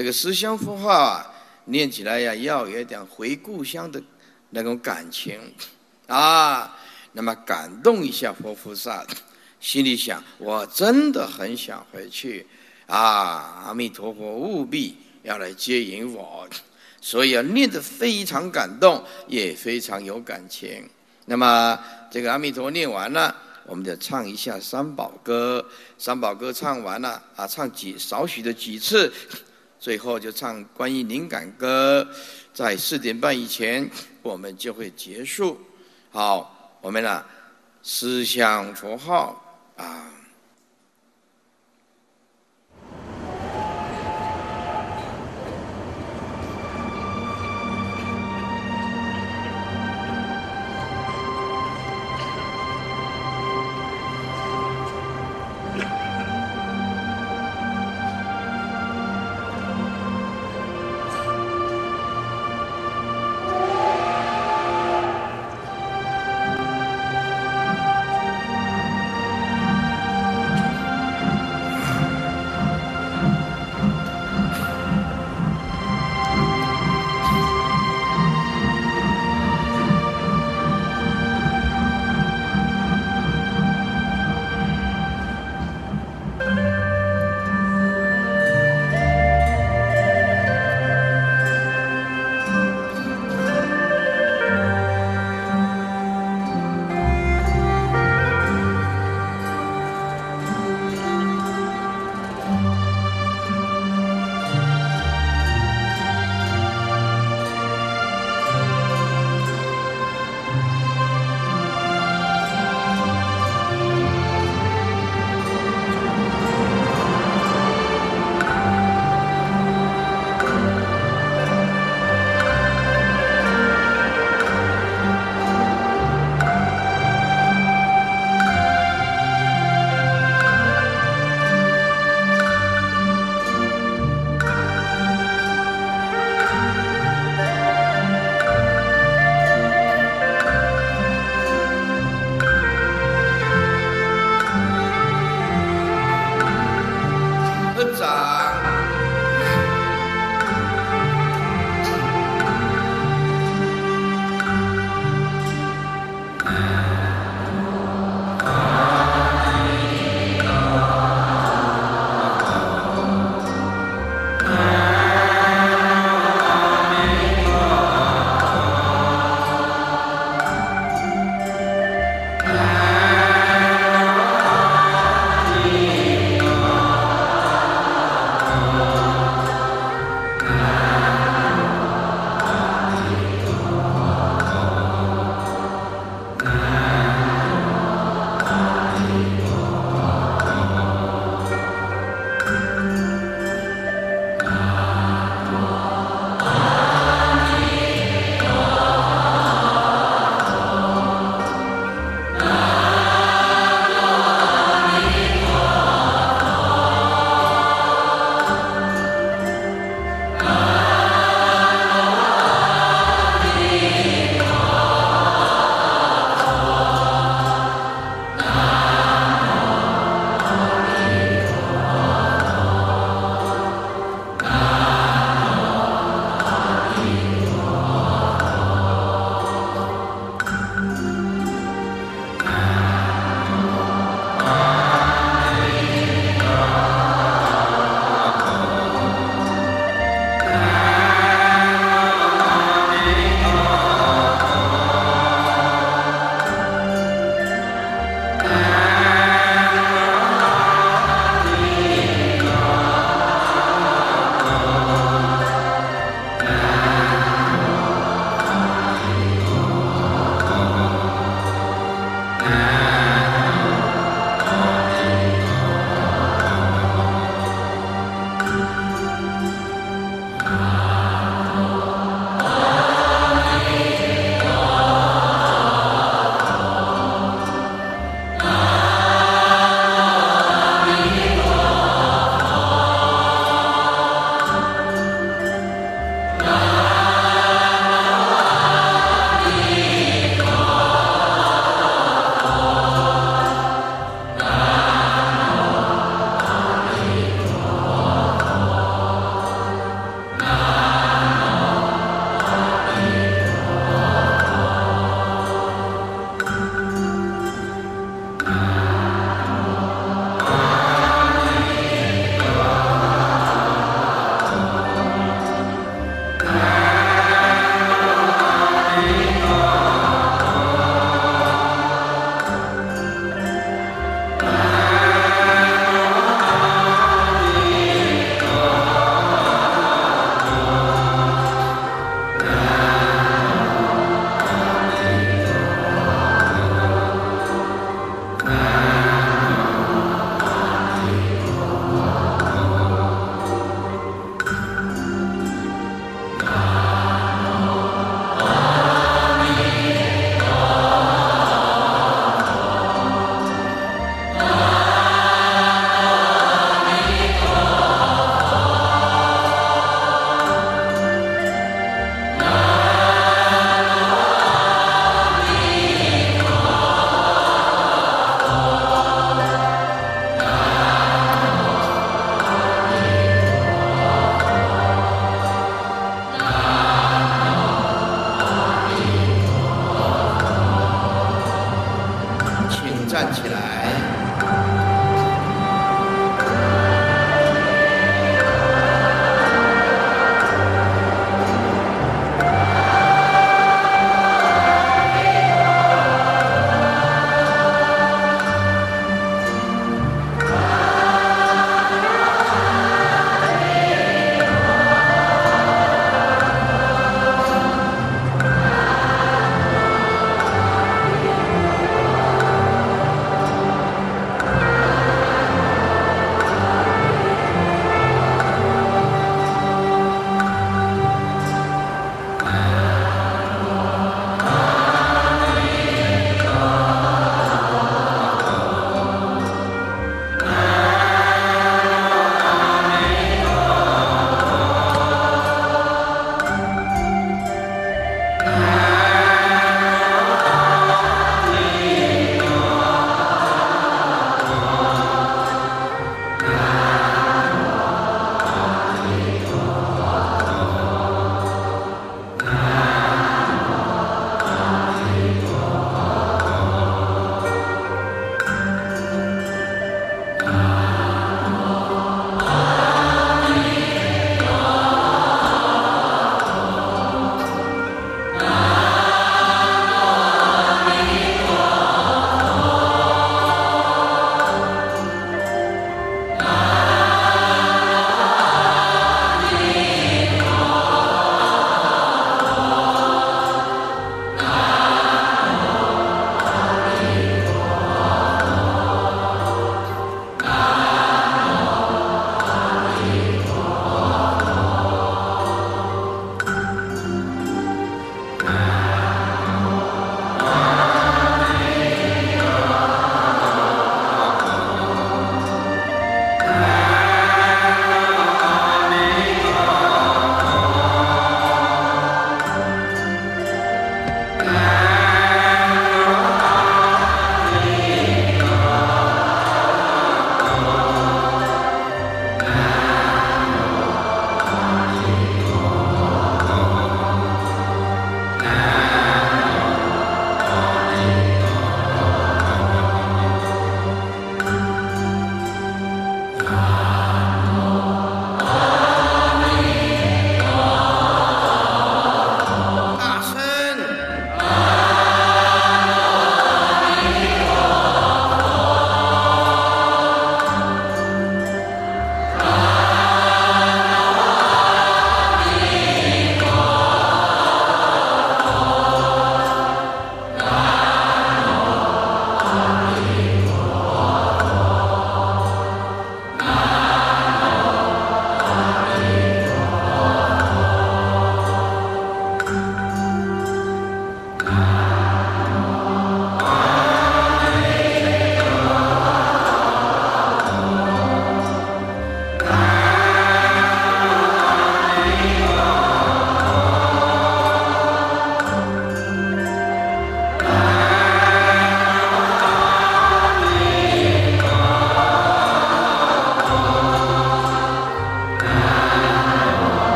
这个思乡佛号啊，念起来呀，要有点回故乡的那种感情啊，那么感动一下佛菩萨，心里想，我真的很想回去啊！阿弥陀佛，务必要来接引我，所以啊，念得非常感动，也非常有感情。那么这个阿弥陀念完了。我们就唱一下三宝歌，三宝歌唱完了啊，唱几少许的几次，最后就唱关于灵感歌，在四点半以前我们就会结束。好，我们呢思想符号啊。